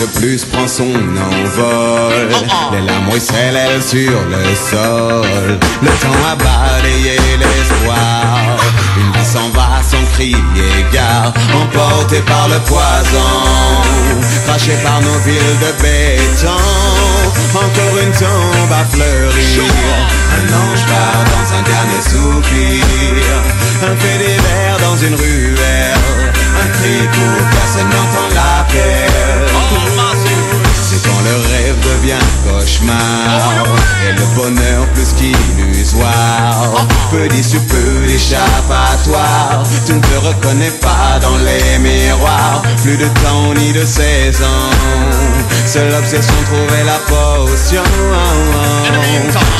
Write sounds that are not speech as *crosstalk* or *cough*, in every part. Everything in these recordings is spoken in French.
De plus prend son envol. Les larmes ruissellent elles sur le sol. Le temps a balayé l'espoir. Une vie s'en va sans crier gare. Emportée par le poison. Craché par nos villes de béton. Encore une tombe à fleurir. Un ange part dans un dernier soupir. Un fait divers dans une ruelle. Un cri pour personne n'entend l'appel le rêve devient cauchemar. Et le bonheur plus qu'illusoire. Peu d'issue, peu d'échappatoire Tu ne te reconnais pas dans les miroirs. Plus de temps ni de saison. Seule obsession trouver la potion.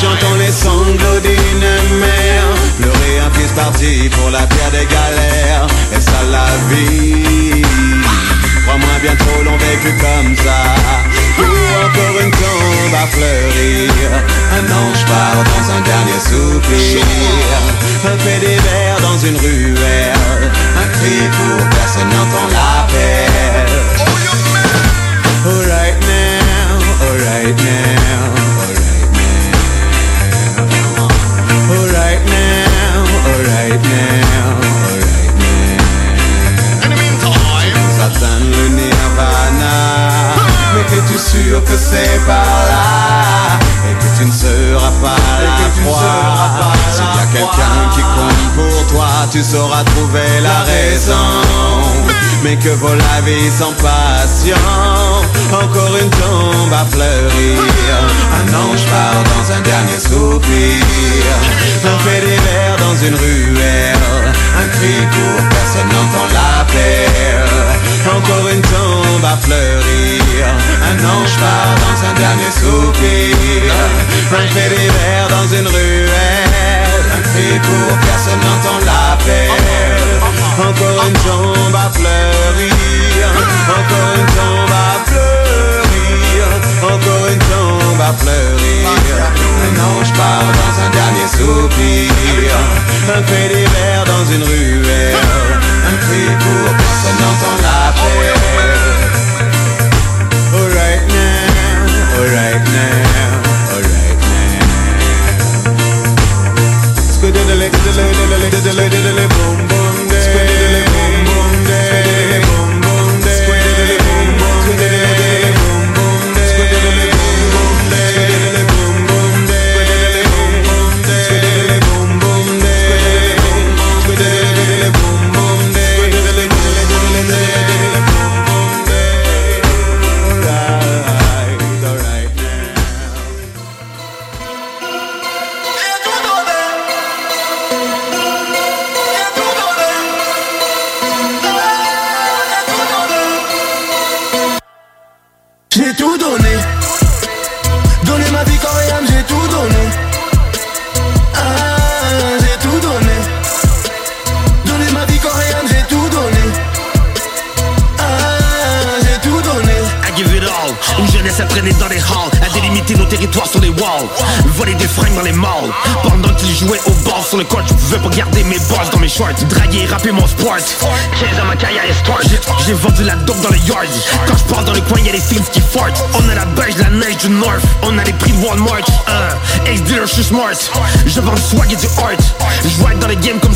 J'entends les sanglots d'une mère. Pleurer un fils parti pour la pierre des galères. Et ça la vie Bien trop l'ont vécu comme ça. Ou encore une tombe à fleurir. Un ange part dans un dernier soupir. Un divers dans une ruelle. Un cri pour personne n'entend l'appel now, alright now, Sûr que c'est par là. Et que tu ne seras pas la proie. S'il y a quelqu'un qui compte pour toi Tu sauras trouver la raison. Mais que vaut la vie sans passion? Encore une tombe à fleurir. Un ange part dans un dernier soupir. Un fait divers dans une ruelle. Un cri pour personne n'entend l'appel Encore une tombe à fleurir Un ange part dans un dernier soupir. Un fait divers dans une ruelle. Cri pour personne n'entend l'appel Encore une tombe à fleurir. Encore une tombe à fleurir. Encore une tombe à fleurir. Un ange part dans un dernier soupir. Un fait divers dans une ruelle. Un cri pour personne n'entend l'appel now, alright now,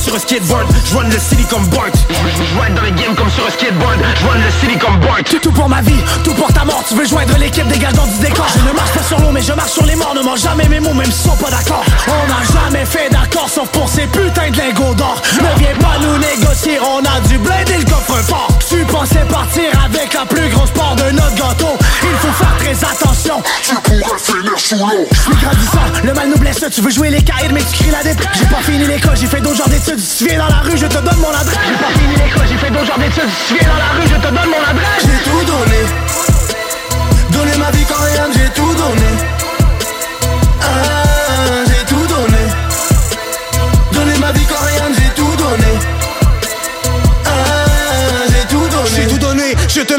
sur un skateboard Je run le city comme Bart. Je ride dans les games comme sur un skateboard Je run le city comme Bart. C'est tout pour ma vie, tout pour ta mort. Tu veux joindre l'équipe, dégage dans du décor. Je ne marche pas sur l'eau mais je marche sur les morts. Ne mange jamais mes mots même s'ils sont pas d'accord. On n'a jamais fait d'accord sauf pour ces putains de lingots d'or. Ne viens pas nous négocier, on a du bled et le coffre fort. Tu pensais partir avec la plus grosse part de notre gâteau. Il faut faire très attention. Tu pourrais finir sous l'eau. Je suis grandissant, le mal nous blesse. Tu veux jouer les cahiers mais tu cries la dette J'ai pas fini l'école, j'ai fait d'autres genres d'études Si tu viens dans la rue, je te donne mon adresse. J'ai pas fini l'école, j'ai fait d'autres genres d'études Si tu viens dans la rue, je te donne mon adresse. J'ai tout Donné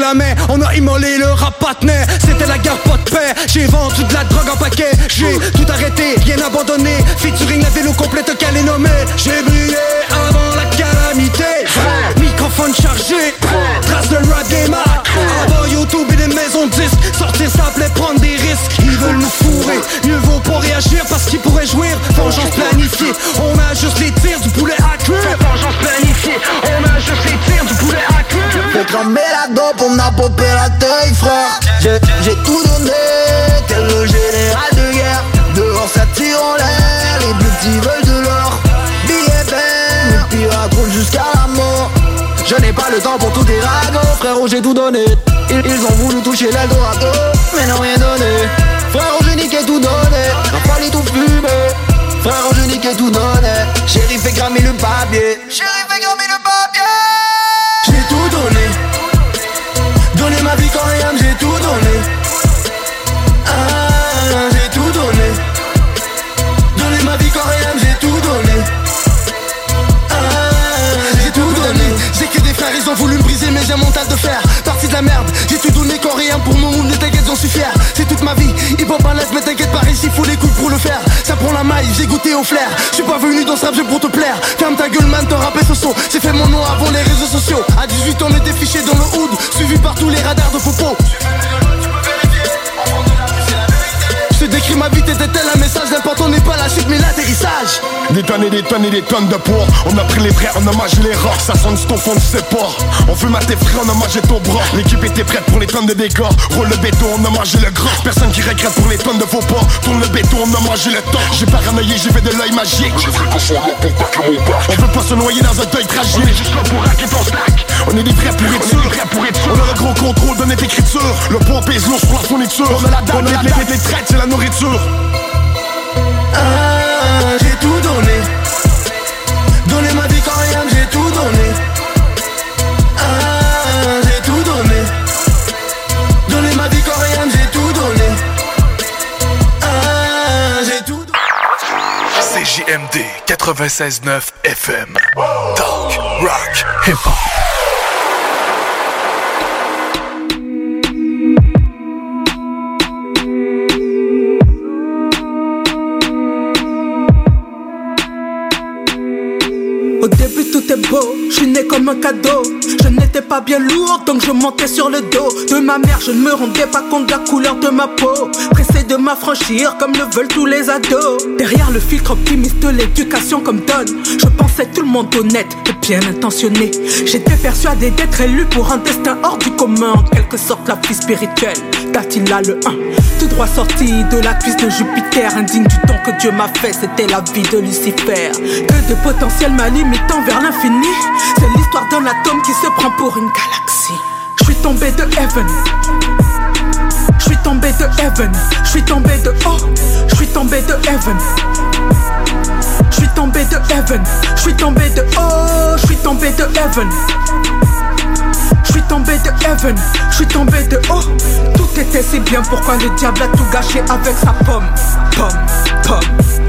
la on a immolé le rap patnet C'était la guerre pas de paix, j'ai vendu de la drogue en paquet. J'ai tout arrêté, rien abandonné. Featuring la vélo complète qu'elle est nommée. J'ai brillé avant la calamité. Microphone chargé, trace de rap game Avant YouTube et des maisons de disques. Sortir ça plaît prendre des risques. Ils veulent nous fourrer, mieux vaut pas réagir Parce qu'ils pourraient jouir, vengeance planifiée. On a juste les tirs du poulet à cuire Vengeance planifiée, on a juste les Faut cramer la dope, on a popé la taille frère. J'ai tout donné, tel le général de guerre. Dehors ça tire en l'air, les petits veulent de l'or. Billets peine, les pirates roulent jusqu'à la mort. Je n'ai pas le temps pour tout ragots, frérot j'ai tout donné. Ils, ils ont voulu toucher l'Eldorado, mais n'ont rien donné. Frérot j'ai niqué tout donné, n'a fallu tout fumer Frérot j'ai niqué tout donné, chéri fait cramer le papier. Fait mais t'inquiète pas ici faut les couilles pour le faire. Ça prend la maille, j'ai goûté au flair. Je suis pas venu dans ce rap pour te plaire. Ferme ta gueule man, te rappelles ce son. J'ai fait mon nom avant les réseaux sociaux. À 18 ans on était fiché dans le hood Suivi par tous les radars de popo décris ma vie, t'étais tel un message L'important n'est pas la chute mais l'atterrissage. Des tonnes et des tonnes et des tonnes de poids. On a pris les vrais, on a mangé les rats Ça sonne ton fond, tu sais pas On veut mater frère, on a mangé ton bras. L'équipe était prête pour les tonnes de dégâts. Roule le béton, on a mangé le gras Personne qui regrette pour les tonnes de faux pas. Tourne le béton, on a mangé le temps. J'ai paranoïé, j'ai fait de l'œil magique. Là pour On veut pas se noyer dans un deuil tragique. On est juste là pour raquer ton stack On est des vrais des pour être On a le gros contrôle de notre écriture. Le poids pèse lourd sur la fourniture. On a la date, on a les traites, c'est la nourriture ah, J'ai tout donné. Donné ma vie quand rien, j'ai tout donné. Ah, J'ai tout donné. Donné ma vie quand rien, j'ai tout donné. Ah, J'ai tout donné CJMD 96.9 FM Talk, rock, hip-hop je suis né comme un cadeau. Je n'étais pas bien lourd, donc je montais sur le dos de ma mère. Je ne me rendais pas compte de la couleur de ma peau. Pressé de m'affranchir comme le veulent tous les ados. Derrière le filtre optimiste de l'éducation comme donne, je pensais tout le monde honnête et bien intentionné. J'étais persuadé d'être élu pour un destin hors du commun, en quelque sorte la vie spirituelle. D'Attila le 1, tout droit sorti de la cuisse de Jupiter, indigne du don que Dieu m'a fait, c'était la vie de Lucifer. Que de potentiel m'a limitant vers l'infini. C'est l'histoire d'un atome qui se prend pour une galaxie. Je suis tombé de heaven. Je suis tombé de heaven. Je suis tombé de oh. Je suis tombé de heaven. Je suis tombé de heaven. Je suis tombé de oh. Je suis tombé de heaven. Suis tombé de heaven, je suis tombé de oh Tout était si bien, pourquoi le diable a tout gâché avec sa pomme? Pomme, pomme,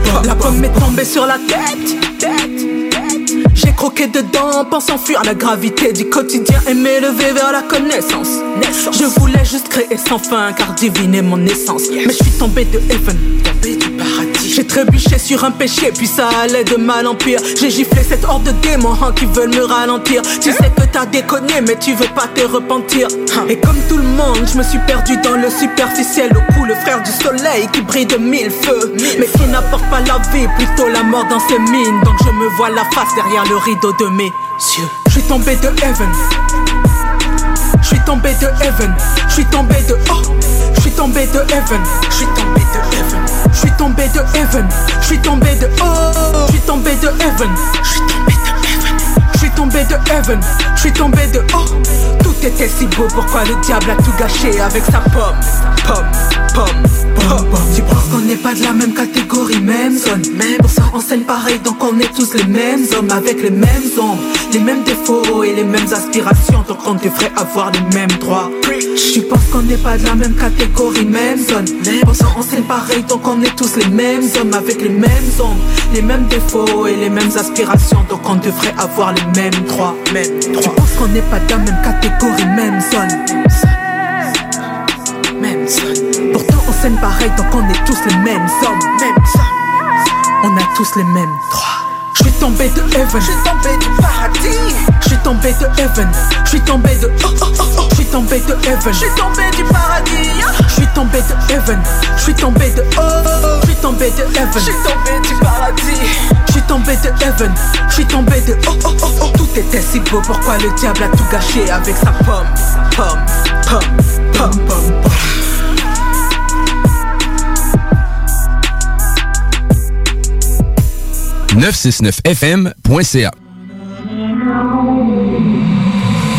pomme. La pomme m'est tombée sur la tête, tête, tête. J'ai croqué dedans, pensant fuir la gravité du quotidien et m'élever vers la connaissance. Je voulais juste créer sans fin, car diviner mon essence. Mais je suis tombé de heaven, tombé du paradis. J'ai trébuché sur un péché, puis ça allait de mal en pire. J'ai giflé cette horde de démons hein, qui veulent me ralentir. Tu sais que t'as déconné, mais tu veux pas te repentir. Et comme tout le monde, je me suis perdu dans le superficiel. Au cou, le frère du soleil qui brille de mille feux. Mais qui n'apporte pas la vie, plutôt la mort dans ses mines. Donc je me vois la face derrière le rideau de mes yeux. Je suis tombé de heaven. Je suis tombé de heaven. Je suis tombé de oh. Je suis tombé de heaven. Je suis tombé de heaven. Je suis tombé de heaven. Je suis tombé de oh. Je suis tombé de heaven. Je suis tombé de heaven. Je suis tombé de heaven. Je suis tombé de oh. Tout était si beau. Pourquoi le diable a tout gâché avec sa pomme, pomme, Tu penses qu'on n'est pas de la même catégorie, même zone, même pour on scène pareil. Donc on est tous les mêmes hommes avec les mêmes ombres, les mêmes défauts et les mêmes aspirations. Donc on devrait avoir les mêmes droits. Tu penses qu'on n'est pas de la même catégorie, même zone, même pour on scène pareil. Donc on est tous les mêmes hommes avec les mêmes ombres, les mêmes défauts et les mêmes aspirations. Donc on devrait avoir les mêmes droits. Même droits. Tu penses qu'on n'est pas de la même catégorie, même zone. Même zone. Pourtant on scène pareil, donc on est tous les mêmes hommes. On a tous les mêmes droits. Je suis tombé de heaven, je suis tombé du paradis. Je suis tombé de heaven, je suis tombé de oh oh oh oh. Je suis tombé de heaven, je suis tombé du paradis. Je suis tombé de heaven, je suis tombé de oh. Je suis tombé de heaven, je suis tombé du paradis. Je suis tombé de heaven, je suis tombé de oh oh oh oh. Tout était si beau, pourquoi le diable a tout gâché avec sa pomme, pomme, 969fm.ca.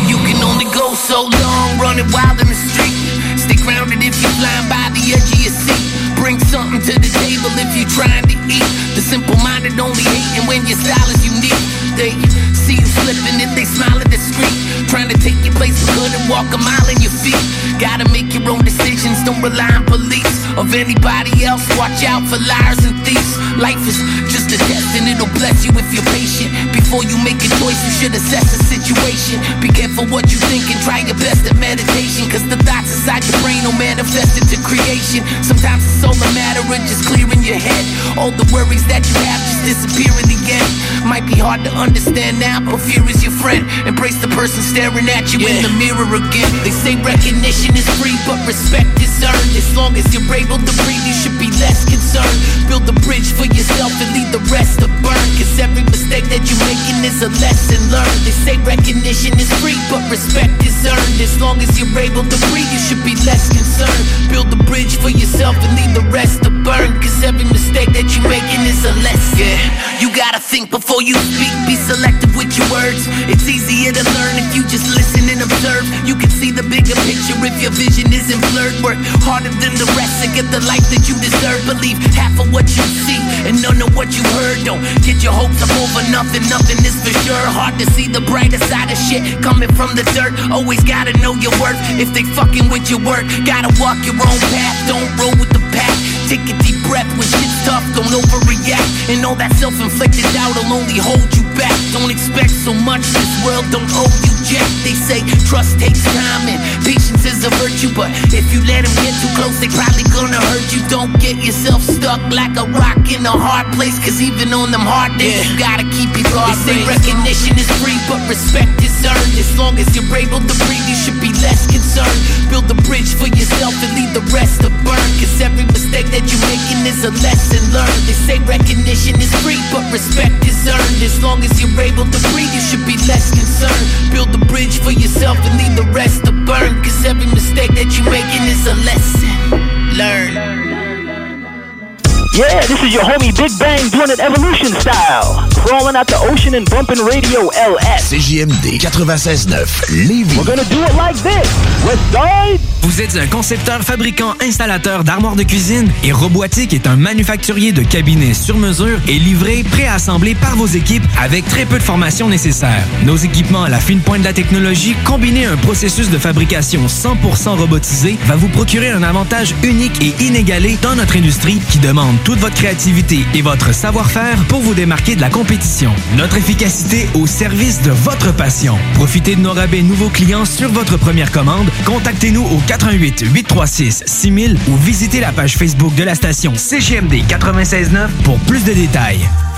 You can only go so long running wild in the street. Stick grounded if you flying by the edge of your seat. Bring something to the table if you trying to eat. The simple minded only when your style is unique, they see you if they smile at the street. Trying to take your place for good and walk a mile in your feet. Gotta make your own decisions, don't rely on police of anybody else. Watch out for liars and thieves. Life is just a test and it'll bless you if you're patient. Before you make a choice, you should assess the situation. Be careful what you think and try your best at meditation. Cause the thoughts inside your brain will manifest into creation. Sometimes it's all a matter of just clearing your head. All the worries that you have just disappear in the end. Might be hard to understand now, but fear is your friend. Embrace the person staring at you in the mirror again. They say recognition is free, but respect is earned. As long as you're able to breathe, you should be less concerned. Build a bridge for yourself and leave the rest to burn. Cause every mistake that you're making is a lesson learned. They say recognition is free, but respect is earned. As long as you're able to breathe, you should be less concerned. Build a bridge for yourself and leave the rest to burn. Cause every mistake that you're making is a lesson. Yeah, gotta think before you speak. Be selective with your words. It's easier to learn if you just listen and observe. You can see the bigger picture if your vision isn't blurred. Work harder than the rest to get the life that you deserve. Believe half of what you see and none of what you heard. Don't get your hopes up over nothing. Nothing is for sure. Hard to see the brighter side of shit coming from the dirt. Always gotta know your worth. If they fucking with your work, gotta walk your own path. Don't roll with the pack. Take a deep breath when shit's tough, don't overreact. And all that self inflicted doubt will only hold you back. Don't expect so much, this world don't owe you jack. They say trust takes time and patience is a virtue. But if you let them get too close, they probably gonna hurt you. Don't get yourself stuck like a rock in a hard place. Cause even on them hard days, you gotta keep your guard They say recognition is free, but respect is earned. As long as you're able to breathe, you should be less concerned. Build a bridge for yourself and leave the rest to burn. Cause every mistake that you're making is a lesson learned. They say recognition is free, but respect is earned. As long as you're able to breathe, you should be less concerned. Build a bridge for yourself and leave the rest to burn. Cause every mistake that you're making is a lesson learned. Yeah, this is your homie Big Bang doing it evolution style. Crawling out the ocean and bumping radio LS. CJMD 96.9 Lévis. We're gonna do it like this. West side. Vous êtes un concepteur, fabricant, installateur d'armoires de cuisine et Robotique est un manufacturier de cabinets sur mesure et livré, préassemblé par vos équipes avec très peu de formation nécessaire. Nos équipements à la fine pointe de la technologie, combinés à un processus de fabrication 100% robotisé, va vous procurer un avantage unique et inégalé dans notre industrie qui demande toute votre créativité et votre savoir-faire pour vous démarquer de la compétition Notre efficacité au service de votre passion. Profitez de nos rabais nouveaux clients sur votre première commande. Contactez-nous au 88 836 6000 ou visitez la page Facebook de la station CGMD 969 pour plus de détails.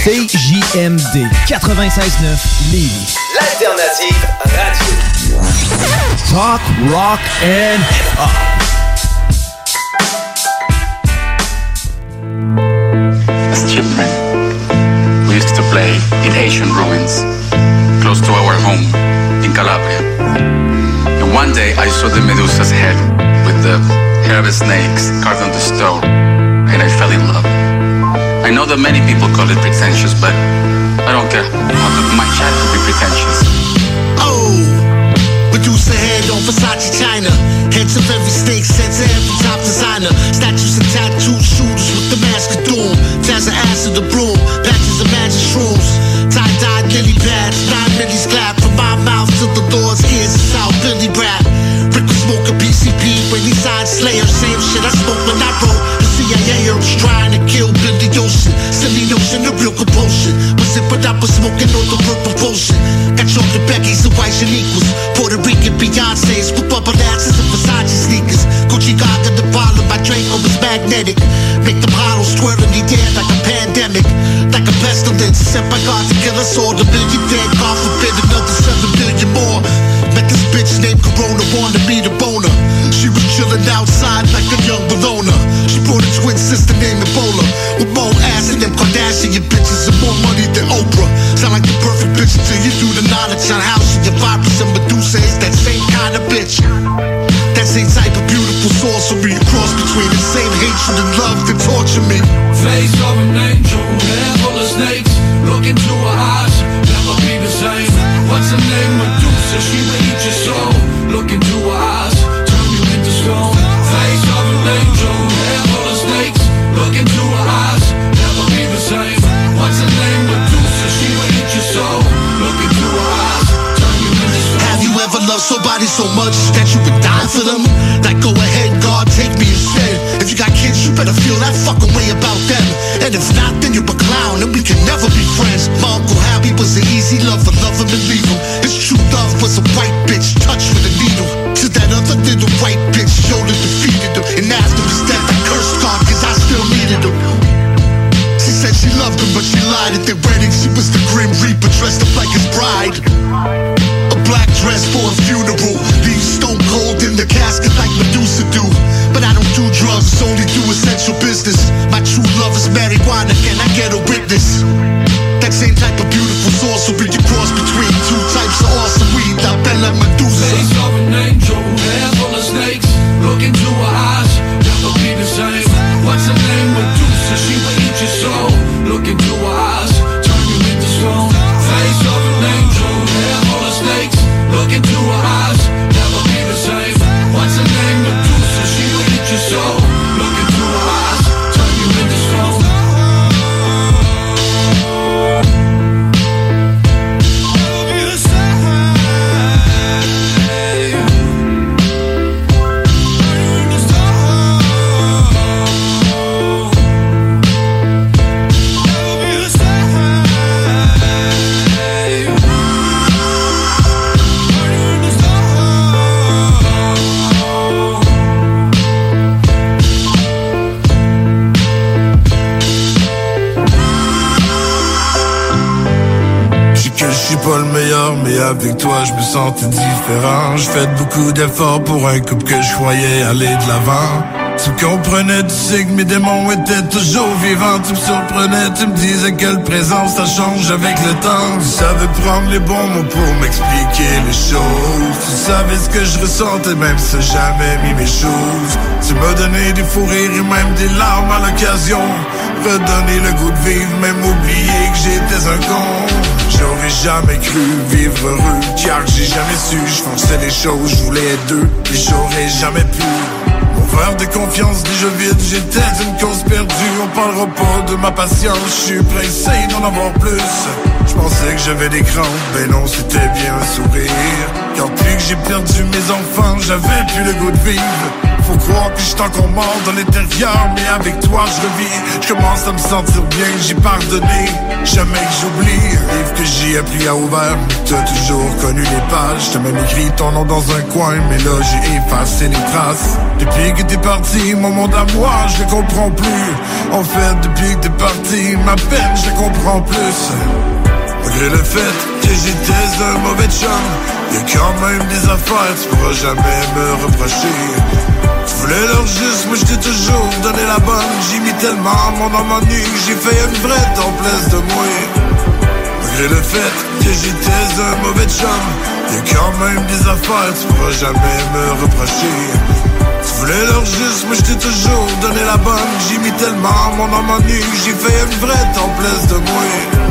CJMD 96.9 Lévis. L'alternative radio. Talk, rock and hip-hop. As children, we used to play in ancient ruins, close to our home in Calabria. And one day I saw the Medusa's head with the hair of snakes carved on the stone, and I fell in love. I know that many people call it pretentious, but I don't care. My child could be pretentious. Oh, Medusa head on Versace China. Heads of every snake, sets of every top designer. Statues and tattoo shooters with the mask of doom. Jazz of the broom. Patches of magic shrooms. Tie dyed lily pads. Nine millies clap from my mouth to the Lord's ears. It's how Billy rap. Was smoking PCP when he signed Slayer. Same shit I smoke when I wrote. The CIA was trying to kill Billy Ocean. Silly notion, the real compulsion. Was it but I was smoking on the real propulsion. Got chocolate Becky's and white Shaniquas. Puerto Rican Beyonce's with bubble asses and Versace sneakers. Gucci Gaga, the bottle, my Draco was magnetic. Make them hollows twirl in the air like a pandemic. Like a pestilence, sent by God to kill us all. The million dead, God forbid another seven billion more. This bitch named Corona, wanted me to boner. She was chilling outside like a young Bologna. She brought a twin sister named Ebola. With more ass than them Kardashian bitches and more money than Oprah. Sound like the perfect bitch until you do the knowledge on how she your virus and Medusa is that same kind of bitch. That same type of beautiful sorcery. A cross between the same hatred and love that torture me. Face of an angel, hair full of snakes. Look into her eyes, never be the same. What's her name? Medusa, she will eat your soul. Look into her eyes, turn you into stone. Face of an angel, hair full of snakes. Look into her eyes, never be the same. What's her name? Medusa, she will eat your soul. Look into her eyes, turn you into stone. Have you ever loved somebody so much that you would die for them? Like go ahead, God, take me instead. If you got kids, you better feel that fucking way about them. And if not, then you're a clown, and we can never be friends. My Uncle Harry was an easy lover, love him and leave him. His true love was a white bitch, touched with a needle. To that other little white bitch, Yoda defeated him. And after his death, I cursed God, cause I still needed him. She said she loved him, but she lied at their wedding. She was the Grim Reaper dressed up like his bride. A black dress for a funeral. Leave stone cold in the casket like Medusa do. But I don't do drugs, only do essential business. My true love is marijuana, can I get a witness? That same type of beautiful sorcery you cross between two types of awesome weed. La Bella Medusa. Face of an angel, hair full of snakes. Look into her eyes, never be the same. What's her name? Medusa, she will eat your soul. Look into her eyes, turn you into stone. Look into her eyes, never be the same. What's her name? Medusa, she will eat your soul. Toi je me sentais différent. Je fais beaucoup d'efforts pour un couple que je croyais aller de l'avant. Tu comprenais, tu sais que mes démons étaient toujours vivants. Tu me surprenais, tu me disais quelle présence ça change avec le temps. Tu savais prendre les bons mots pour m'expliquer les choses. Tu savais ce que je ressentais, même si jamais mis mes choses. Tu m'as donné des fous rires et même des larmes à l'occasion. Redonner le goût de vivre, même oublier que j'étais un con. J'aurais jamais cru vivre heureux, car j'ai jamais su. Je fonçais les choses, je voulais être deux, et j'aurais jamais pu. Mon verre de confiance déjà vide, j'étais une cause perdue. On parlera pas de ma patience, je suis pressé d'en avoir plus. Je pensais que j'avais des crampes, mais non, c'était bien un sourire. Quand plus que j'ai perdu mes enfants, j'avais plus le goût de vivre. Faut croire que je encore mort dans l'intérieur, mais avec toi je revis. Je commence à me sentir bien, j'ai pardonné, jamais que j'oublie. Livre que j'ai appris à ouvert, t'as toujours connu les pages. T'as même écrit ton nom dans un coin, mais là j'ai effacé les traces. Depuis que t'es parti, mon monde à moi, je le comprends plus. En fait, depuis que t'es parti, ma peine, je la comprends plus. Malgré le fait que j'étais un mauvais chum, y'a quand même des affaires, tu pourras jamais me reprocher. Voulais leur juste, moi je t'ai toujours donné la bonne. J'ai mis tellement mon âme en nu, j'ai fait une vraie templaise de moi. Malgré le fait que j'étais un mauvais chum, y'a quand même des affaires, tu pourras jamais me reprocher. Tu voulais leur juste, moi je t'ai toujours donné la bonne. J'ai mis tellement mon âme en nu, j'ai fait une vraie templaise de moi.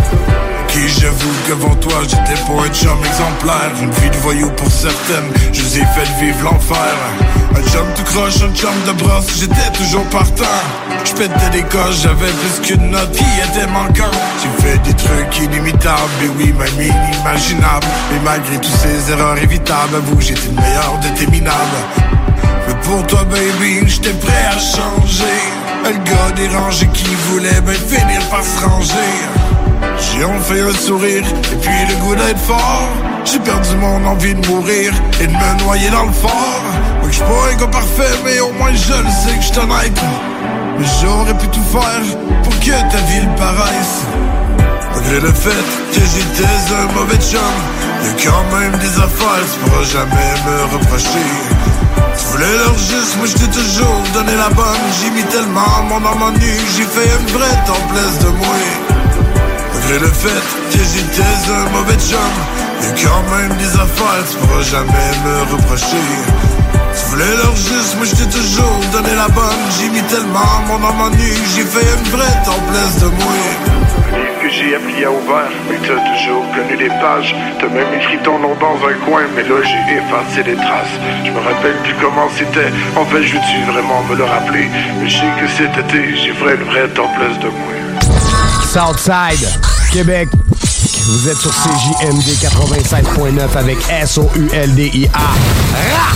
Qui j'avoue qu'avant toi j'étais pas un chum exemplaire. Une vie de voyou pour certaines, je vous ai fait vivre l'enfer. Un chum tout croche, un chum de brosse, j'étais toujours partant. Je pétais des coches, j'avais plus qu'une note qui était manquante. J'ai fait des trucs inimitables, et oui même inimaginables. Mais malgré toutes ces erreurs évitables, avoue j'étais le meilleur de minables. Mais pour toi, baby, j'étais prêt à changer. Le gars dérangé qui voulait bien finir par se ranger. J'ai enfin un sourire et puis le goût d'être fort. J'ai perdu mon envie de mourir et de me noyer dans le fort. Oui, j'suis pas un parfait, mais au moins je le sais que j'suis honnête. Mais j'aurais pu tout faire pour que ta vie le paraisse. Malgré le fait que j'étais un mauvais chum, y'a quand même des affaires, tu jamais me reprocher. Tu voulais leur juste, moi je t'ai toujours donné la bonne. J'ai mis tellement mon âme en nu, j'ai fait une vraie templaise de moi. Malgré le fait que j'étais un mauvais chum, y'a quand même des affaires, tu pourras jamais me reprocher. Tu voulais leur juste, moi je t'ai toujours donné la bonne. J'ai mis tellement mon âme en nu, j'ai fait une vraie templaise de moi. livre que j'ai appris à ouvert, mais t'as toujours connu les pages. T'as même écrit ton nom dans un coin, mais là j'ai effacé les traces. Je me rappelle plus comment c'était. En fait, je veux-tu vraiment me le rappeler? Mais je sais que cet été, j'ai fait une vraie templaise de moi. Southside, Québec. Vous êtes sur CJMD 87.9 avec S-O-U-L-D-I-A. Ra!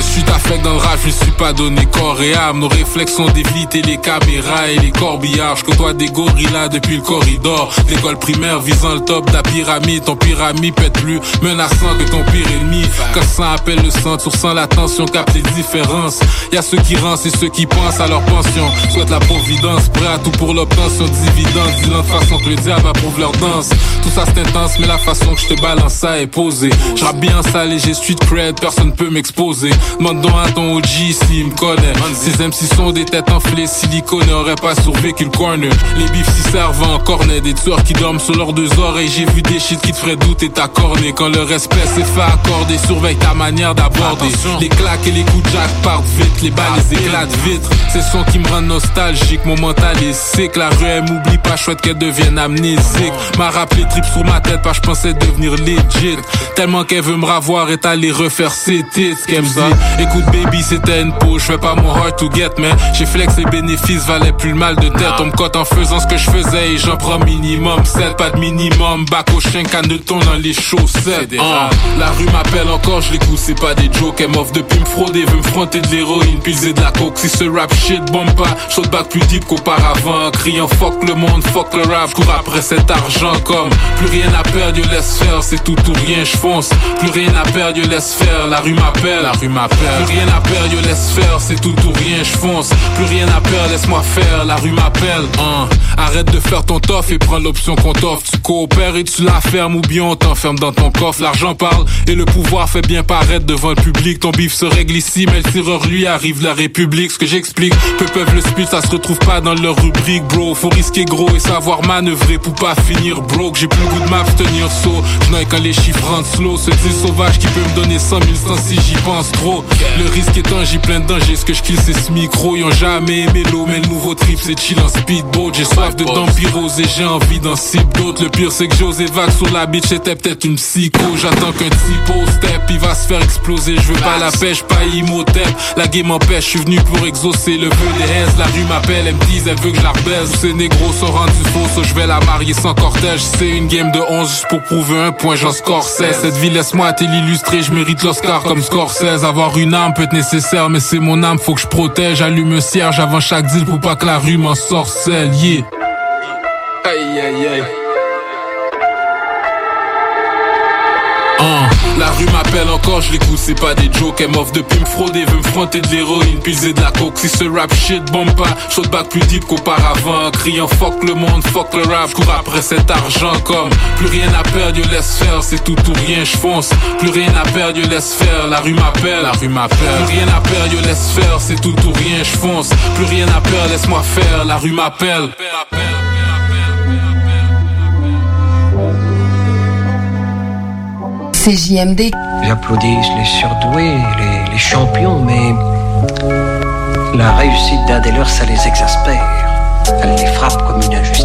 Je suis affect dans le rap, je suis pas donné corps et âme. Nos réflexes sont d'éviter les caméras et les corbillards. Je côtoie des gorillas depuis le corridor. L'école primaire visant le top de la pyramide. Ton pyramide être plus menaçant que ton pire ennemi. Quand ça appelle le sang, tu ressens la tension, capte les différences. Y a ceux qui rancent et ceux qui pensent à leur pension. Souhaite la providence, prêt à tout pour l'obtention de dividendes. Dis façon que le diable approuve leur danse. Tout ça c'est intense, mais la façon que je te balance ça est posée. Je bien salé, j'ai street cred, personne peut m'exposer. Donc à ton OG s'il me connaît. Ces MC sont des têtes enflées, silicone n'aurait pas survécu le corner. Les bifs s'y servent en cornet, des tueurs qui dorment sur leurs deux oreilles. J'ai vu des shit qui te feraient douter ta cornée. Quand le respect s'est fait accorder, surveille ta manière d'aborder. Les claques et les coups de jack partent vite, les balles les éclatent vite. C'est son qui me rend nostalgique, mon mental est sick. La rue elle m'oublie pas, chouette qu'elle devienne amnésique. M'a rappelé trip sur ma tête, pas je pensais devenir legit. Tellement qu'elle veut me ravoir et aller refaire ses tits, qu'elle me dit. Écoute baby, c'était une peau, je fais pas mon hard to get, mais j'ai flex les bénéfices valaient plus le mal de tête. On me cote en faisant ce que je faisais et j'en prends minimum. 7 pas de minimum, bac au chien, canne de thon dans les chaussettes. Ah, la rue m'appelle encore, je l'écoute, c'est pas des jokes. Elle m'offre depuis me frauder, veut me fronter de l'héroïne, piser de la coke. Si ce rap shit bombe pas, saute back plus deep qu'auparavant. Criant fuck le monde, fuck le rap, cours après cet argent comme plus rien à perdre, je laisse faire, c'est tout ou rien, je fonce. Plus rien à perdre, je laisse faire. La rue m'appelle, la rue m'appelle. Plus rien à perdre, yo laisse faire, c'est tout ou rien, je fonce. Plus rien à perdre, laisse-moi faire, la rue m'appelle. Hein. Arrête de faire ton toff et prends l'option qu'on t'offre. Tu coopères et tu la fermes ou bien on t'enferme dans ton coffre. L'argent parle et le pouvoir fait bien paraître devant le public. Ton bif se règle ici, mais le tireur lui arrive la République. Ce que j'explique, peu peuvent le speed, ça se retrouve pas dans leur rubrique, bro. Faut risquer gros et savoir manœuvrer pour pas finir broke. J'ai plus le goût de m'abstenir saut. Je quand les chiffres rentrent slow. Ce petit sauvage qui peut me donner 100 000 sans si j'y pense trop. Le risque étant, j'y plein de dangers. Ce que je kill, c'est ce micro. Ils ont jamais aimé l'eau, mais le nouveau trip, c'est chill en speedboat. J'ai soif de dampirose et j'ai envie d'en cible d'autres. Le pire, c'est que j'ose vague sur la bitch, c'était peut-être une psycho. J'attends qu'un typo step, il va se faire exploser. Je veux pas la pêche, pas imhotep. La game m'empêche, je suis venu pour exaucer le vœu des. La rue m'appelle, elle me dit, elle veut que je la rebaise. Ces négros sont rendus faux, je vais la marier sans cortège. C'est une game de 11 juste pour prouver un point, j'en score 16. Cette vie, laisse-moi te l'illustrer, je mérite l'Oscar comme score 16. Avoir une âme peut être nécessaire, mais c'est mon âme, faut que je protège. Allume un cierge avant chaque deal pour pas que la rue m'en sorcelle, yeah. Uh. La rue m'appelle encore, je l'écoute, c'est pas des jokes. Elle m'offre depuis me frauder, veut me fronter de l'héroïne, pilser de la coke. Si ce rap shit bombe pas, je back plus deep qu'auparavant. Criant fuck le monde, fuck le rap, cours après cet argent comme plus rien à perdre, je laisse faire, c'est tout ou rien, je fonce. Plus rien à perdre, je laisse faire, la rue m'appelle, la rue m'appelle. Plus rien à perdre, je laisse faire, c'est tout ou rien, je fonce. Plus rien à perdre, laisse-moi faire, la rue m'appelle. CJMD. J'applaudis les surdoués, les, les champions, mais la réussite d'un des leurs, ça les exaspère. Elle les frappe comme une injustice.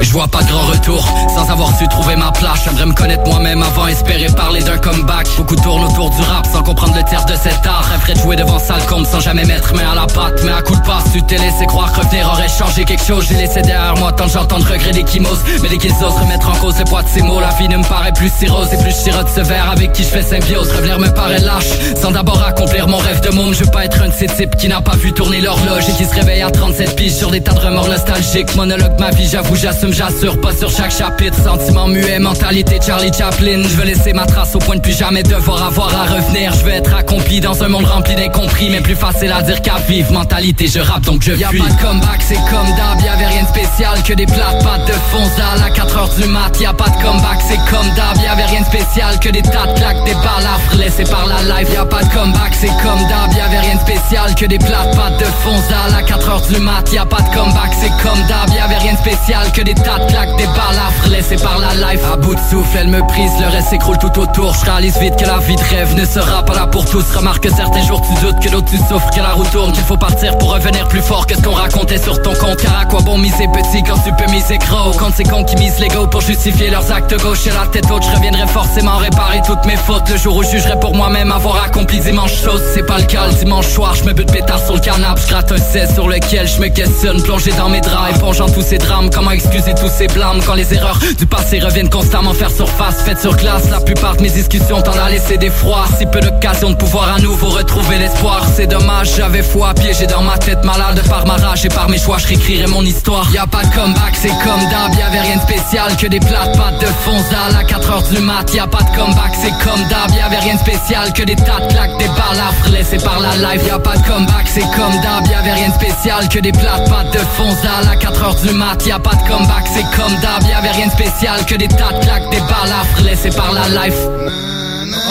Je vois pas de grand retour sans avoir su trouver ma place. J'aimerais me connaître moi-même avant espérer parler d'un comeback. Beaucoup tournent autour du rap sans comprendre le tiers de cet art. Rêverais de jouer devant Salcombe sans jamais mettre main à la patte. Mais à coup de tu t'es laissé croire que revenir aurait changé quelque chose. J'ai laissé derrière moi tant j'entends de regrets d'échymose. Mais dès qu'ils osent remettre en cause le poids de ces mots, la vie ne me paraît plus si rose et plus sirote ce verre avec qui je fais symbiose. Revenir me paraît lâche sans d'abord accomplir mon rêve de monde. Je veux pas être un de ces types qui n'a pas vu tourner l'horloge et qui se réveille à 37 piges sur des tas de remords nostalgiques. Monologue ma vie, j'avoue, j'assume, j'assure. Pas sur chaque chapitre, sentiment muet, mentalité Charlie Chaplin. Je veux laisser ma trace au point de plus jamais devoir avoir à revenir. Je veux être accompli dans un monde rempli d'incompris, mais plus facile à dire qu'à vivre. Mentalité, je rappe donc je fuis. Y'a pas de comeback, c'est comme d'hab, y'avait rien de spécial que des plates pattes de fonce à 4h du mat. Y'a pas de comeback, c'est comme d'hab, y'avait rien de spécial que des tas de claques, des balles à laissées par la life. Y'a pas de comeback, c'est comme d'hab, y'avait rien de spécial que des plates pattes de fonce à 4h du mat. Y'a pas de comeback, c'est comme d'hab, y'avait rien de spécial que des tas de claques, des balles laissées par la life. À bout de souffle, elle me prise, le reste s'écroule tout autour. Je réalise vite que la vie de rêve ne sera pas là pour tous. Remarque que certains jours tu doutes, que d'autres tu souffres, que la roue tourne, qu'il faut partir pour revenir plus fort que ce qu'on racontait sur ton compte. Car à quoi bon miser petit quand tu peux miser gros? Quand c'est con qui misent l'ego pour justifier leurs actes gauche et la tête haute, je reviendrai forcément réparer toutes mes fautes. Le jour où je jugerai pour moi-même avoir accompli d'immenses choses, c'est pas le cas. Le dimanche soir, je me bute pétard sur le canapé, je gratte un 16 sur lequel je me questionne, plongé dans mes draps, épongeant tous ces drames. Comment excuser tous ces blâmes quand les erreurs du passé reviennent constamment faire surface? Faites sur glace, la plupart de mes discussions tendent à laisser des froids. Si peu d'occasion de pouvoir à nouveau retrouver l'espoir. C'est dommage, j'avais foi piégé dans ma tête malade Par ma rage et par mes choix, je réécrirai mon histoire. Y a pas de comeback, c'est comme d'hab, y'avait rien de spécial Que des plates pattes de fonce à 4h du mat. Y a pas de comeback, c'est comme d'hab, y'avait rien de spécial Que des tas de claques, des balles à laissées par la life. Y a pas de comeback, c'est comme d'hab, y'avait rien de spécial Que des plates pattes de fonce à 4h du mat. Y pas de comeback, c'est comme d'hab, y'avait rien de spécial Que des tas de claques, des balles à laissées par la life Oh,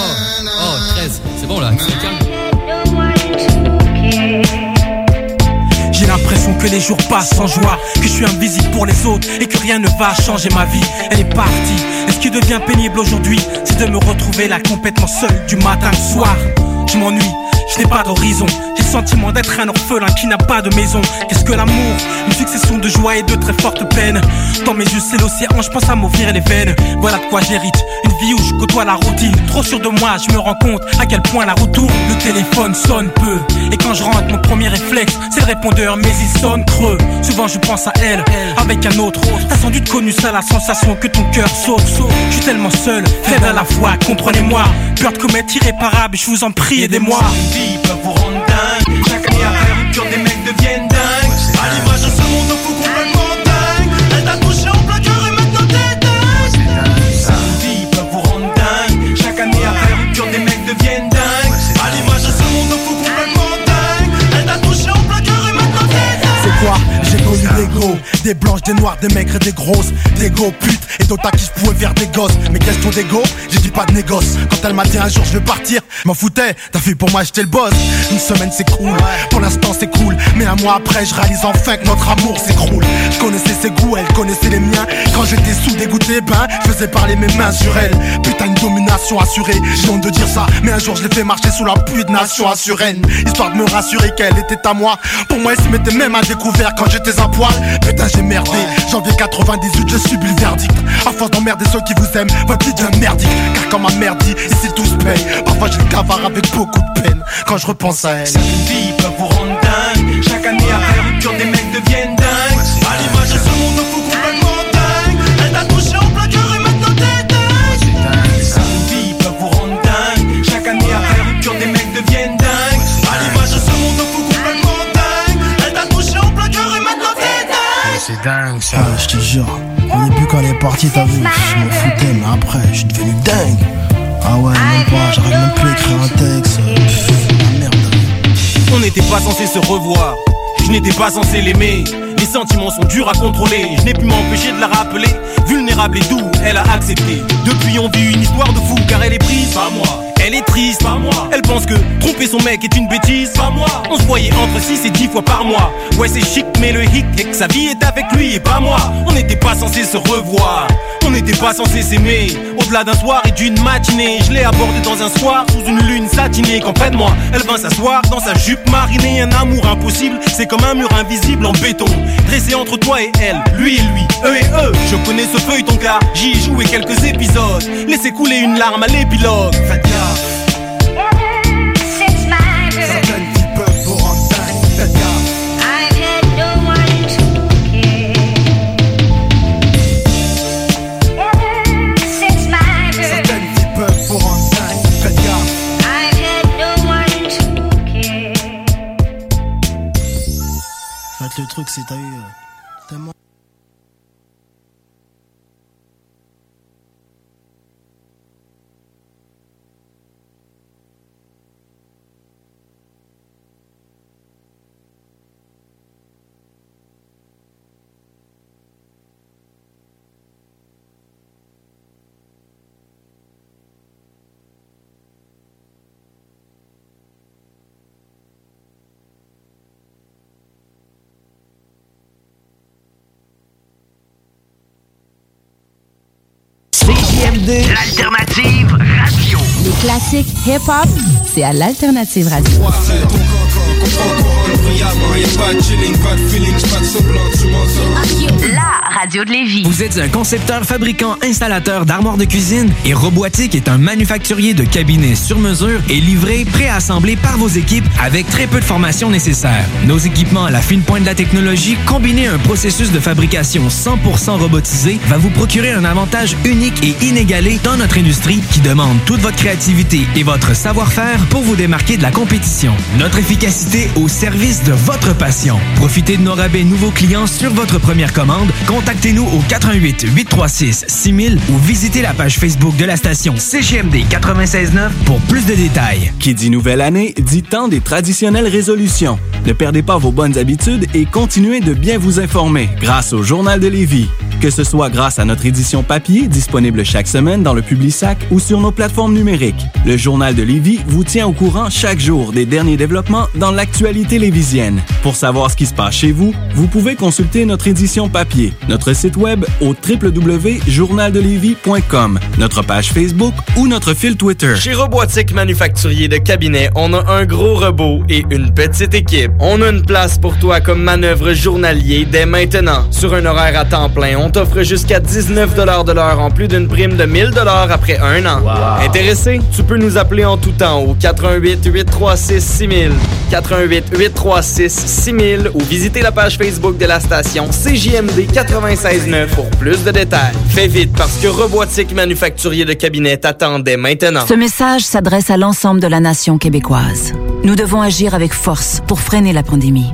oh, 13, c'est bon là, c'est calme J'ai l'impression que les jours passent sans joie, que je suis invisible pour les autres et que rien ne va changer ma vie. Elle est partie. Et ce qui devient pénible aujourd'hui, c'est de me retrouver là complètement seul du matin au soir. Je m'ennuie, je n'ai pas d'horizon. J'ai le sentiment d'être un orphelin qui n'a pas de maison. Qu'est-ce que l'amour? Une succession de joie et de très fortes peines. Dans mes yeux, c'est l'océan, je pense à m'ouvrir les veines. Voilà de quoi j'hérite. Une vie où je côtoie la routine. Trop sûr de moi, je me rends compte à quel point la route tourne. Le téléphone sonne peu. Et quand je rentre, mon premier réflexe, c'est le répondeur, mais il sonne creux. Souvent, je pense à elle, avec un autre. T'as sans doute connu ça, la sensation que ton cœur saute. Je suis tellement seul, faible à la fois, comprenez-moi. Peur de commettre irréparable, je vous en prie, aidez-moi. vie peut vous rendre dingue? Chaque année après rupture, des Des blanches, des noirs, des maigres et des grosses, des go putes et d'autres à qui je pouvais faire des gosses. Mais question d'ego, j'ai dit pas de négoce. Quand elle m'a dit un jour je vais partir, m'en foutais. T'as fait pour moi j'étais le boss. Une semaine c'est cool, pour l'instant c'est cool. Mais un mois après, je réalise enfin que notre amour s'écroule. Je connaissais ses goûts, elle connaissait les miens. Quand j'étais sous dégoûté, ben, je faisais parler mes mains sur elle. Putain, une domination assurée. J'ai honte de dire ça, mais un jour je l'ai fait marcher sous la pluie de nation assuréenne. Histoire de me rassurer qu'elle était à moi. Pour moi, elle se mettait même à découvert quand j'étais à poil. Putain, j'ai merdé. Janvier 98, je subis le verdict. À force d'emmerder ceux qui vous aiment, votre vie devient merdique. Car comme ma mère dit, ici tous paye. Parfois, j'ai le cavard avec beaucoup de peine quand je repense à elle. Peuvent vous rendre dingue ça. Ah, je te jure. Au début, quand elle est partie, t'as vu, je m'en foutais, mais après, je suis devenu dingue. Ah ouais, même pas, j'arrive même plus à écrire un texte. Pff, la merde. On n'était pas censé se revoir, je n'étais pas censé l'aimer. Les sentiments sont durs à contrôler, je n'ai pu m'empêcher de la rappeler. Vulnérable et doux, elle a accepté. Depuis, on vit une histoire de fou, car elle est prise, pas moi. Elle est triste, pas moi. Elle pense que tromper son mec est une bêtise, pas moi. On se voyait entre 6 et 10 fois par mois. Ouais, c'est chic, mais le hic est que sa vie est avec lui et pas moi. On n'était pas censé se revoir, on n'était pas censé s'aimer. Au-delà d'un soir et d'une matinée, je l'ai abordée dans un soir sous une lune satinée. Quand près de moi, elle vint s'asseoir dans sa jupe marinée. Un amour impossible, c'est comme un mur invisible en béton. Dressé entre toi et elle, lui et lui, eux et eux. Je connais ce feuilleton car j'y ai joué quelques épisodes. Laissez couler une larme à l'épilogue. En fait, le truc, c'est t'as eu. euh, tellement. CJMD. L'alternative radio. Les classiques hip-hop, c'est à l'Alternative Radio. La radio de Lévis. Vous êtes un concepteur, fabricant, installateur d'armoires de cuisine et Robotique est un manufacturier de cabinets sur mesure et livré, préassemblé par vos équipes avec très peu de formation nécessaire. Nos équipements à la fine pointe de la technologie, combinés à un processus de fabrication 100% robotisé, va vous procurer un avantage unique et inégalé dans notre industrie qui demande toute votre créativité et votre savoir-faire pour vous démarquer de la compétition. Notre efficacité au service de votre passion. Profitez de nos rabais nouveaux clients sur votre première commande. Contactez-nous au 88 836 6000 ou visitez la page Facebook de la station CGMD 969 pour plus de détails. Qui dit nouvelle année, dit temps des traditionnelles résolutions. Ne perdez pas vos bonnes habitudes et continuez de bien vous informer grâce au Journal de Lévis. Que ce soit grâce à notre édition papier disponible chaque semaine dans le Publisac ou sur nos plateformes numériques. Le Journal de Lévis vous tient au courant chaque jour des derniers développements dans l'actualité lévisienne. Pour savoir ce qui se passe chez vous, vous pouvez consulter notre édition papier, notre site web au www.journaldelévis.com, notre page Facebook ou notre fil Twitter. Chez Robotique Manufacturier de Cabinet, on a un gros robot et une petite équipe. On a une place pour toi comme manœuvre journalier dès maintenant. Sur un horaire à temps plein, on t'offre jusqu'à 19 de l'heure en plus d'une prime de 1000 après un an. Intéressé? Tu peux nous appeler en tout temps au 88 836 6000, 88 836 6000 ou visiter la page Facebook de la station CJMD 969 pour plus de détails. Fais vite parce que Robotique Manufacturier de Cabinet t'attendait maintenant. Ce message s'adresse à l'ensemble de la nation québécoise. Nous devons agir avec force pour freiner la pandémie.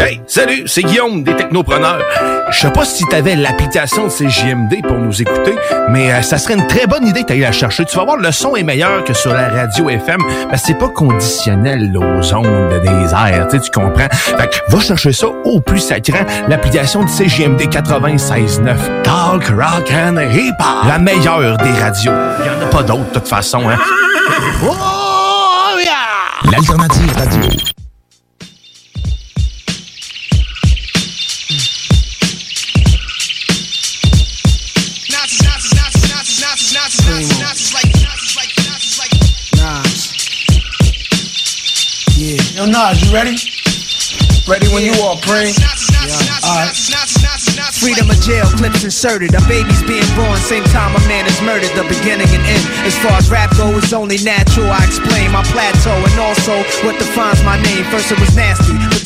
Hey, salut, c'est Guillaume des Technopreneurs. Je sais pas si tu avais l'application de CJMD pour nous écouter, mais euh, ça serait une très bonne idée d'aller la chercher. Tu vas voir, le son est meilleur que sur la radio FM, parce que c'est pas conditionnel aux ondes des airs, tu comprends? Fait que va chercher ça au plus sacrant, l'application de CJMD 96.9. Talk, rock and hip La meilleure des radios. Il y en a pas d'autres, de toute façon, hein? *laughs* Oh, yeah! L'alternative radio. Yo, Nas, you ready? Ready when you are, Pring. Yeah. All right. Freedom of jail, clips inserted. A baby's being born, same time a man is murdered. The beginning and end. As far as rap go, it's only natural. I explain my plateau and also what defines my name. First it was nasty,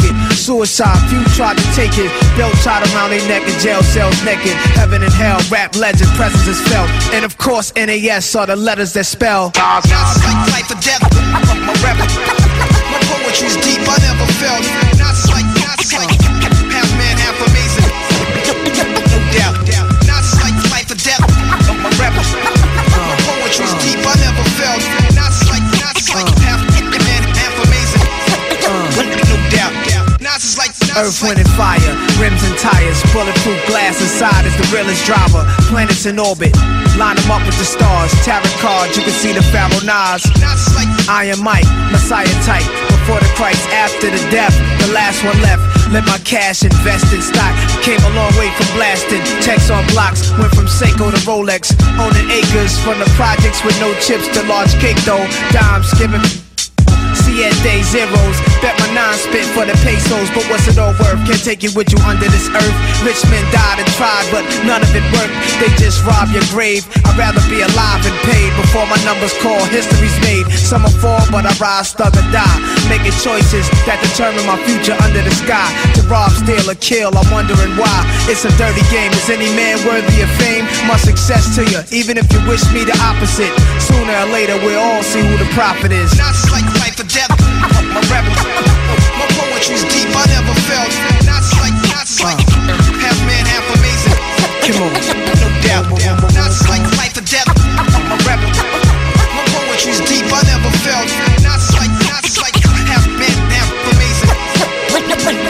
it. Suicide, few tried to take it. Belt tied around their neck in jail cells naked. Heaven and hell, rap legend, presence is felt. And of course, NAS are the letters that spell. life or death. A rebel. My poetry's deep, I never felt. Earth, wind, and fire, rims and tires, bulletproof glass inside is the realest driver. Planets in orbit, line them up with the stars. Tarot cards, you can see the Pharaoh Nas. Iron Mike, Messiah type. Before the Christ, after the death, the last one left. Let my cash invest in stock. Came a long way from blasting. Text on blocks, went from Seiko to Rolex. Owning acres from the projects with no chips to large cake though. Dimes giving. Day zeros. Bet my nine spit for the pesos, but what's it all worth? Can't take it with you under this earth. Rich men died and tried, but none of it worked. They just rob your grave. I'd rather be alive and paid before my numbers call. History's made. Some will fall, but I rise, thug or die. Making choices that determine my future under the sky. To rob, steal, or kill, I'm wondering why. It's a dirty game. Is any man worthy of fame? My success to you, even if you wish me the opposite. Sooner or later, we'll all see who the prophet is. Not like. I'm a rebel. My poetry's deep, I never felt. Not like, not like, half man, half amazing. Come on. No doubt. Not like life or death. I'm a rebel. My poetry's deep, I never felt. Not like, not like, half man, half amazing.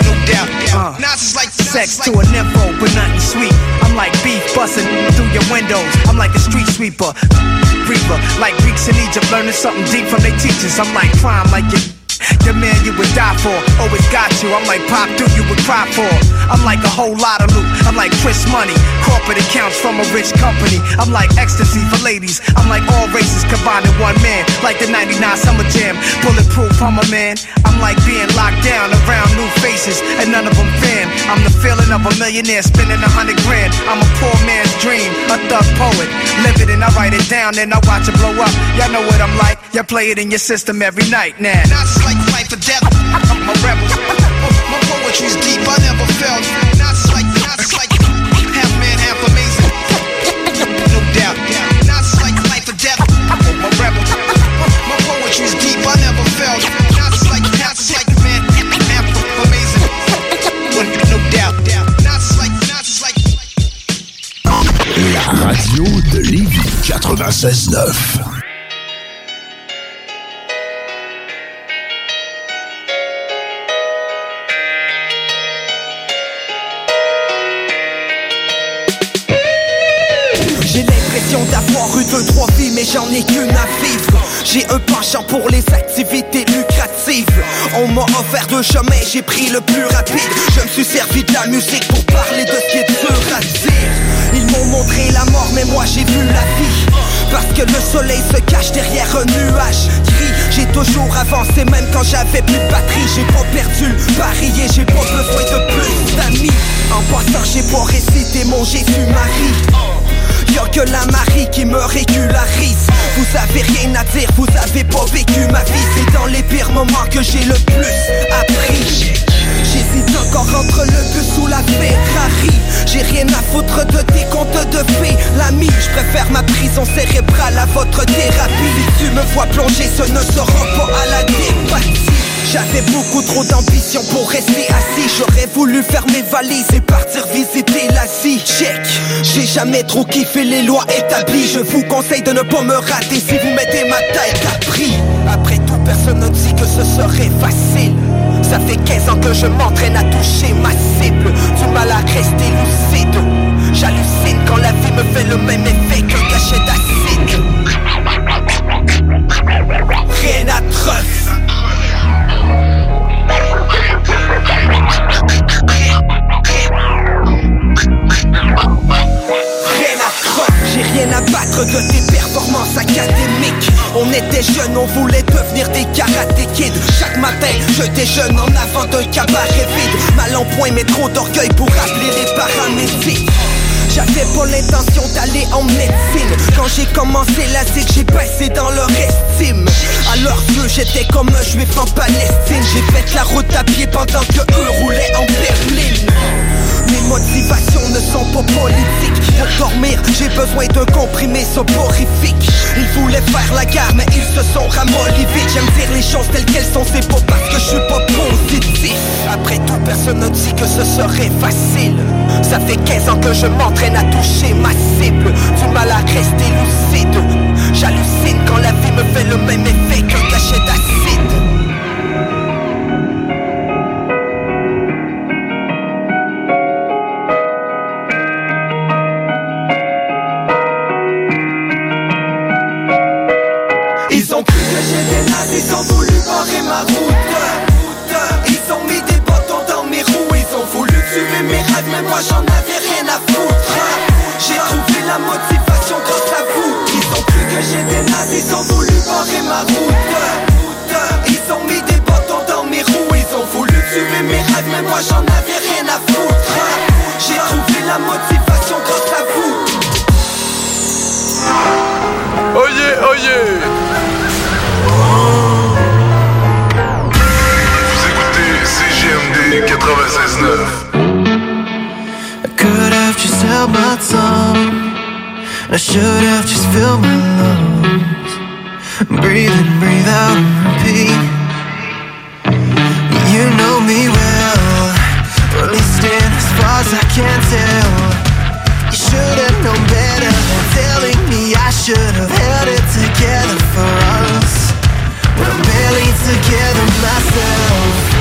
No doubt. Uh, Nas is like Sex to a nympho, but nothing sweet. I'm like beef busting through your windows. I'm like a street sweeper, reaper, like Greeks in Egypt, learning something deep from their teachers. I'm like crime, like your the man you would die for, oh, always got you. I'm like Pop Duke, you would cry for. I'm like a whole lot of loot. I'm like Chris Money, corporate accounts from a rich company. I'm like ecstasy for ladies. I'm like all races combined in one man, like the 99 Summer Jam. Bulletproof, I'm a man. I'm like being locked down around new faces, and none of them fan. I'm the feeling of a millionaire spending a hundred grand. I'm a poor man's dream, a thug poet. Live it and I write it down, then I watch it blow up. Y'all know what I'm like. Y'all play it in your system every night now. life or death. Deep, I never felt. Half man, half amazing. No doubt. Life death. A rebel. My deep, I never felt. Like, man, half amazing. No doubt. La radio de Lévis 96.9. d'avoir eu deux, trois vies, mais j'en ai qu'une à vivre. J'ai un penchant pour les activités lucratives. On m'a offert deux chemins, j'ai pris le plus rapide. Je me suis servi de la musique pour parler de ce qui est dur. Ils m'ont montré la mort, mais moi j'ai vu la vie. Parce que le soleil se cache derrière un nuage gris. J'ai toujours avancé, même quand j'avais plus de batterie. J'ai pas perdu le j'ai pas besoin de plus d'amis. En passant, j'ai pas récité mon Jésus-Marie. Y'a que la Marie qui me régularise. Vous avez rien à dire, vous avez pas vécu ma vie. C'est dans les pires moments que j'ai le plus appris. J'hésite encore entre le bus ou la Ferrari. J'ai rien à foutre de tes comptes de fées. L'ami, je préfère ma prison cérébrale à votre thérapie. Si tu me vois plonger, ce ne sera pas à la dépathie j'avais beaucoup trop d'ambition pour rester assis. J'aurais voulu faire mes valises et partir visiter l'Asie. Check, j'ai jamais trop kiffé les lois établies. Je vous conseille de ne pas me rater si vous mettez ma tête à prix. Après tout, personne ne dit que ce serait facile. Ça fait 15 ans que je m'entraîne à toucher ma cible. Du mal à rester lucide. J'hallucine quand la vie me fait le même effet qu'un cachet d'acide. Rien à Rien à croire, j'ai rien à battre de tes performances académiques. On était jeunes, on voulait devenir des karaté Chaque matin, je déjeune en avant d'un cabaret vide. Mal en point, mais trop d'orgueil pour appeler les paramédics j'avais pas l'intention d'aller en médecine. Quand j'ai commencé la zig, j'ai baissé dans leur estime. À leurs yeux, j'étais comme un juif en Palestine. J'ai fait la route à pied pendant que eux roulaient en berline mes motivations ne sont pas politiques. Pour dormir, j'ai besoin d'un comprimé soporifique. Ils voulaient faire la guerre, mais ils se sont ramollis J'aime dire les choses telles qu'elles sont, c'est pas parce que je suis pas tout, personne ne dit que ce serait facile. Ça fait 15 ans que je m'entraîne à toucher ma cible. Du mal à rester lucide. J'hallucine quand la vie me fait le même effet qu'un cachet d'acide rêves, mais moi j'en avais rien à foutre J'ai trouvé la motivation grâce à vous. Ils ont cru que j'étais naze, ils ont voulu barrer ma route. Ils ont mis des bâtons dans mes roues. Ils ont voulu tuer mes rêves, mais moi j'en avais rien à foutre J'ai trouvé la motivation grâce à vous. Oh yeah, oh yeah Vous écoutez CGMD 96.9 held my tongue. I should have just filled my lungs. Breathe in, breathe out, and repeat. You know me well, or at least in as far as I can tell. You should have known better than telling me I should have held it together for us. When I'm barely together myself.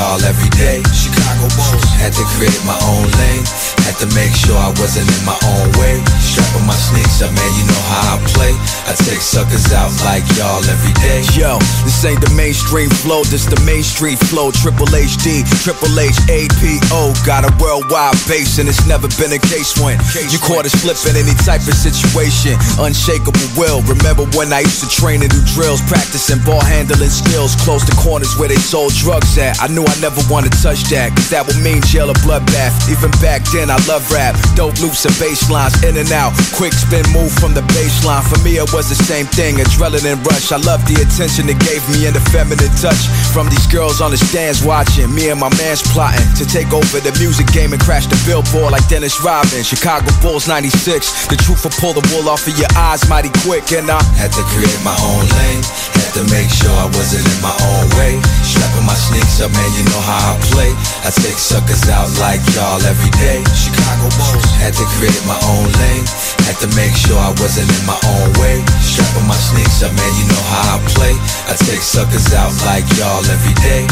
Y'all every day. Chicago Bulls. Had to create my own lane. Had to make sure I wasn't in my own way. Strapping my sneaks up, man, you know how I play. I take suckers out like y'all every day. Yo, this ain't the mainstream flow, this the main street flow. Triple HD, Triple H, APO. Got a worldwide base, and it's never been a case when you caught us flipping any type of situation. Unshakable will. Remember when I used to train and do drills, practicing ball handling skills. Close the corners where they sold drugs at. I knew I never wanted to touch that, cause that would mean jail or bloodbath. Even back then, I love rap. Dope loops and bass lines, in and out. Quick spin move from the baseline. For me, it was the same thing, adrenaline rush. I love the attention it gave me and the feminine touch. From these girls on the stands watching, me and my man's plotting to take over the music game and crash the billboard like Dennis Rodman. Chicago Bulls 96. The truth will pull the wool off of your eyes mighty quick, and I had to create my own lane. Had to make sure I wasn't in my own way. Strapping my sneaks up, man, you know how I play. I take suckers out like y'all every day. Chicago Bulls. Had to create my own lane. Had to make sure I wasn't in my own way. Strapping my sneaks up, man, you know how I play. I take suckers out like y'all every day.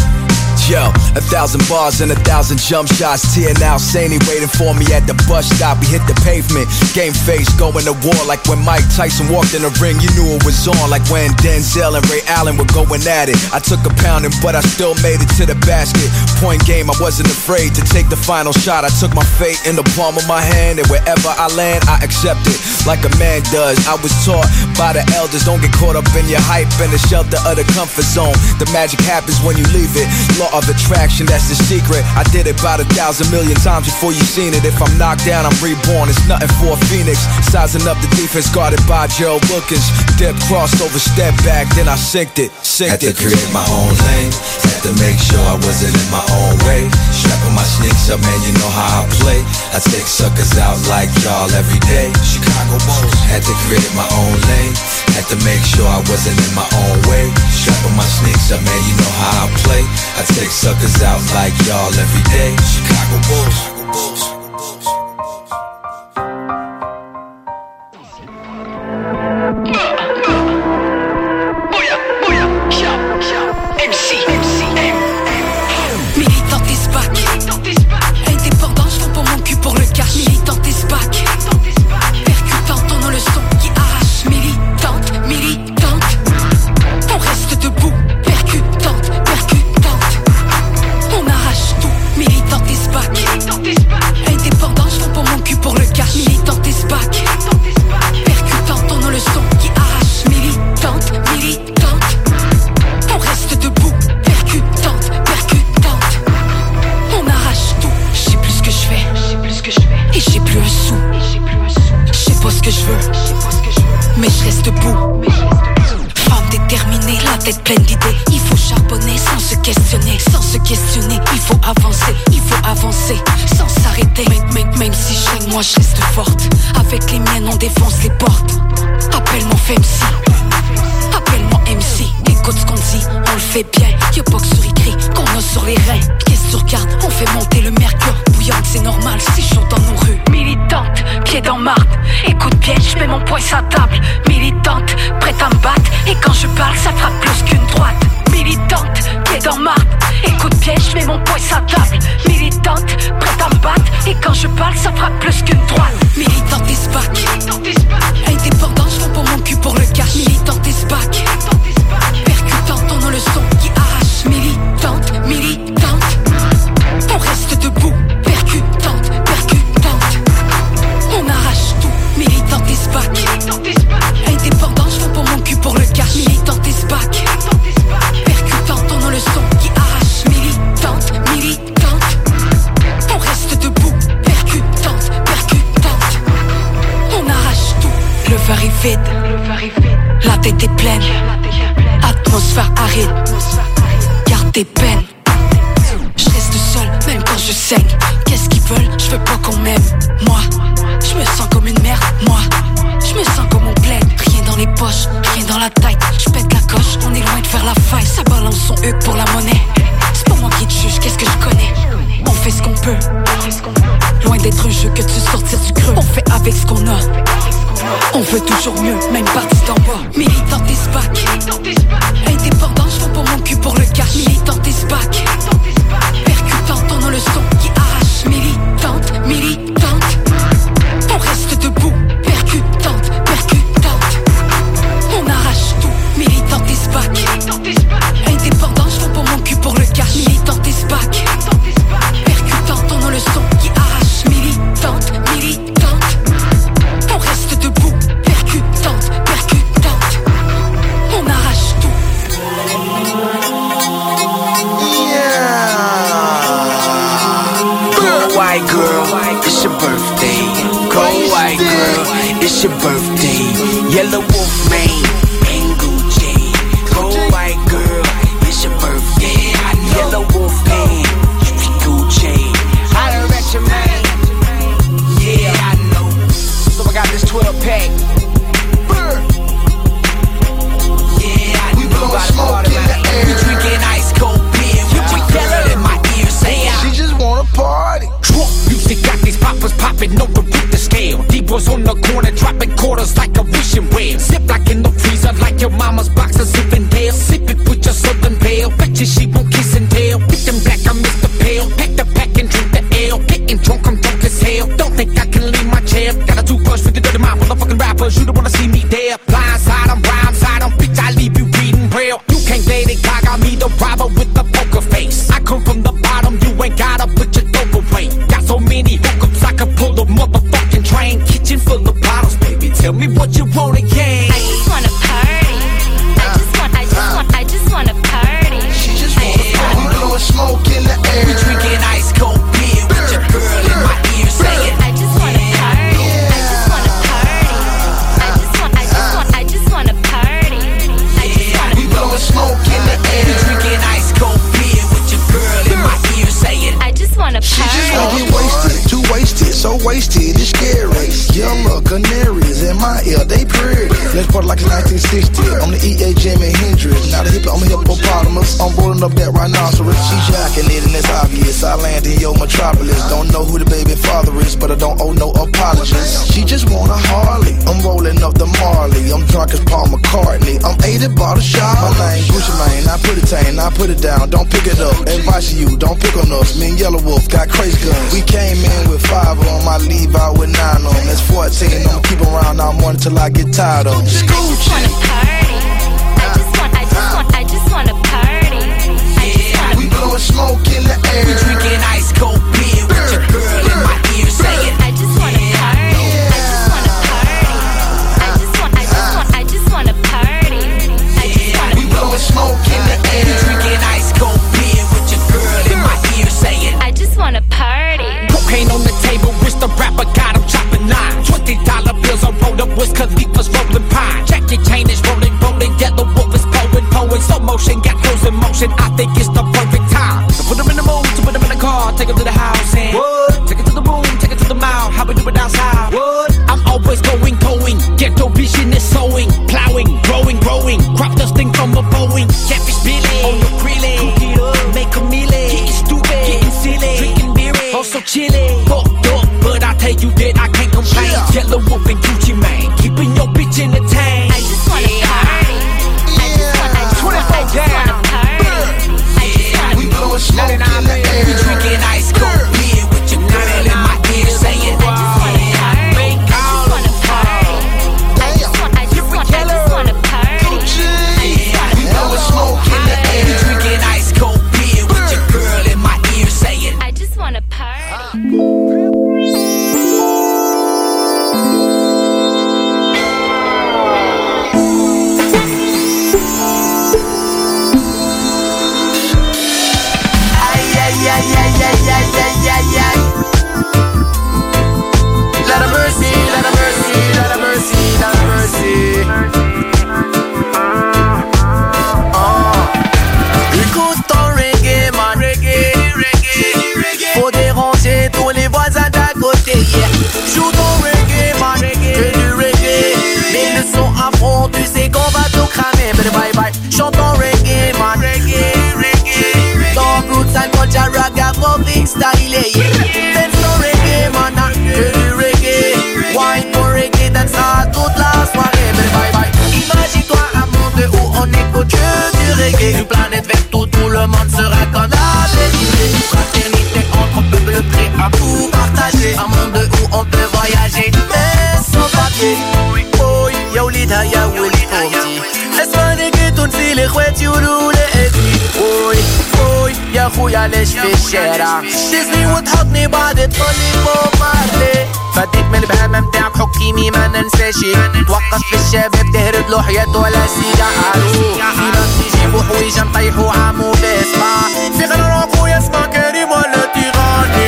Yo, a thousand bars and a thousand jump shots. Tia now Saney waiting for me at the bus stop. We hit the pavement, game face, going to war like when Mike Tyson walked in the ring. You knew it was on, like when Denzel and Ray Allen were going at it. I took a pounding, but I still made it to the basket. Point game, I wasn't afraid to take the final shot. I took my fate in the palm of my hand, and wherever I land, I accept it like a man does. I was taught by the elders, don't get caught up in your hype and the shelter of the comfort zone. The magic happens when you leave it. Law of attraction, that's the secret. I did it about a thousand million times before you seen it. If I'm knocked down, I'm reborn. It's nothing for a phoenix. Sizing up the defense guarded by Gerald Wilkins. Dip crossover, step back, then I synced it. Synced Had to it. create my own lane. Had to make sure I wasn't in my own way. Strapping my sneaks up, man, you know how I play. I take suckers out like y'all every day. Chicago Bulls. Had to create my own lane. Had to make sure I wasn't in my own way. Strapping my sneaks up, man, you know how I play. I take suckers out like y'all every day. Chicago Bulls. Pleine d'idées. Il faut charbonner sans se questionner. Sans se questionner, il faut avancer. Il faut avancer sans s'arrêter. Même, même, si règne, moi je reste forte. Avec les miennes, on défonce les portes. Appelle-moi Femsi. Appelle-moi MC, écoute ce qu'on dit, on le fait bien. Pas que sur écrit qu'on a sur les reins. On fait monter le mercure. Bouillante, c'est normal, c'est chaud dans nos rues. Militante, pied dans marde. Écoute je mets mon poing la table. Militante, prête à me battre. Et quand je parle, ça frappe plus qu'une droite. Militante, pied dans marde. Écoute je mets mon poing la table. Militante, prête à me battre. Et quand je parle, ça frappe plus qu'une droite. Militante et SPAC. Indépendant, je pour mon cul pour le cash. Militante et Atmosphère aride. Garde tes peines. Je reste seul, même quand je saigne. Qu'est-ce qu'ils veulent? Je veux pas qu'on m'aime. Moi, je me sens comme une merde. Moi, je me sens comme on plaide. Rien dans les poches, rien dans la tête. Je pète la coche, on est loin de faire la faille. Ça balance son huc pour la monnaie. C'est pas moi qui te juge, qu'est-ce que je connais? On fait ce qu'on peut. Loin d'être un jeu que de se sortir du creux. On fait avec ce qu'on a. On veut toujours mieux, même parti d'en bas. Militant et SPAC. Indépendant, je pour mon cul pour le cash. Militante et SPAC. Let's party like it's 1960. I'm the EA Jimi Hendrix. Now the hippie, I'm a hippopotamus. I'm rolling up that rhinoceros. She's jacking it and it's obvious. I land in your metropolis. Don't know who the baby father is, but I don't owe no apologies. She just want a Harley. I'm rolling up the Marley. I'm drunk as Paul McCartney. I'm 80 by the shot. My name Gucci Mane. I put it tame, I put it down. Don't pick it up. Advice you, don't pick on us. Me and Yellow Wolf got crazy guns. We came in with five on. My leave out with nine on. That's 14. I'ma keep around all morning till I get tired of 'em. I just wanna party. I just want, I just want, I just wanna party. I just wanna. We blowing smoke in the air. We drinking ice cold beer with your girl in my ear saying. I just wanna party. I just wanna party. I just want, I just want, I just wanna party. I just wanna. We blowing smoke in the We air. drinking ice cold beer with your girl in my ear saying. I just wanna party. Cocaine on the table, wish the rapper got him chopping lines. Twenty dollar bills on rolled up with Khalifa's rolling pine. Jackie chain is rolling, rolling, yellow wolf is blowing, blowing. Slow motion, got those in motion. I think it's the perfect time to put them in the mood, to put them in the car, take them to the house and take it to the room, take it to the mouth. How we do it outside? What? I'm always going, going. Ghetto vision is sowing, plowing, growing, growing. Crop dusting from a Boeing. Catfish billy on the grilling. Cook it up, make a meal. Getting stupid, getting silly, drinking beer. Also chilling, fucked up, but I tell you that I can't complain. Yellow wolf and Gucci man, 来 cramer. Bye bye. Chante ton reggae, man. Reggae, reggae. Dog roots and culture, raga, public style. Yeah. Dance ton reggae, man. Fais du reggae. Wine ton reggae, danse à toute la soirée. Bye bye bye. Imagine-toi un monde où on écoute que du reggae. reggae Une planète verte où tout le monde sera vérité Fraternité entre peuples prêts à tout partager Un monde où on peut voyager اوي يا خويا ليش في الشارع تزني وتحطني بعد تقولي بوب مارلي فديت من البهامة متاعك حكيمي ما ننساشي توقف في الشباب تهرب له حياة ولا سيجارو في ناس يجيبوا حويجة نطيحوا عامو باسمع في غير خويا اسمع كريم ولا تيغاني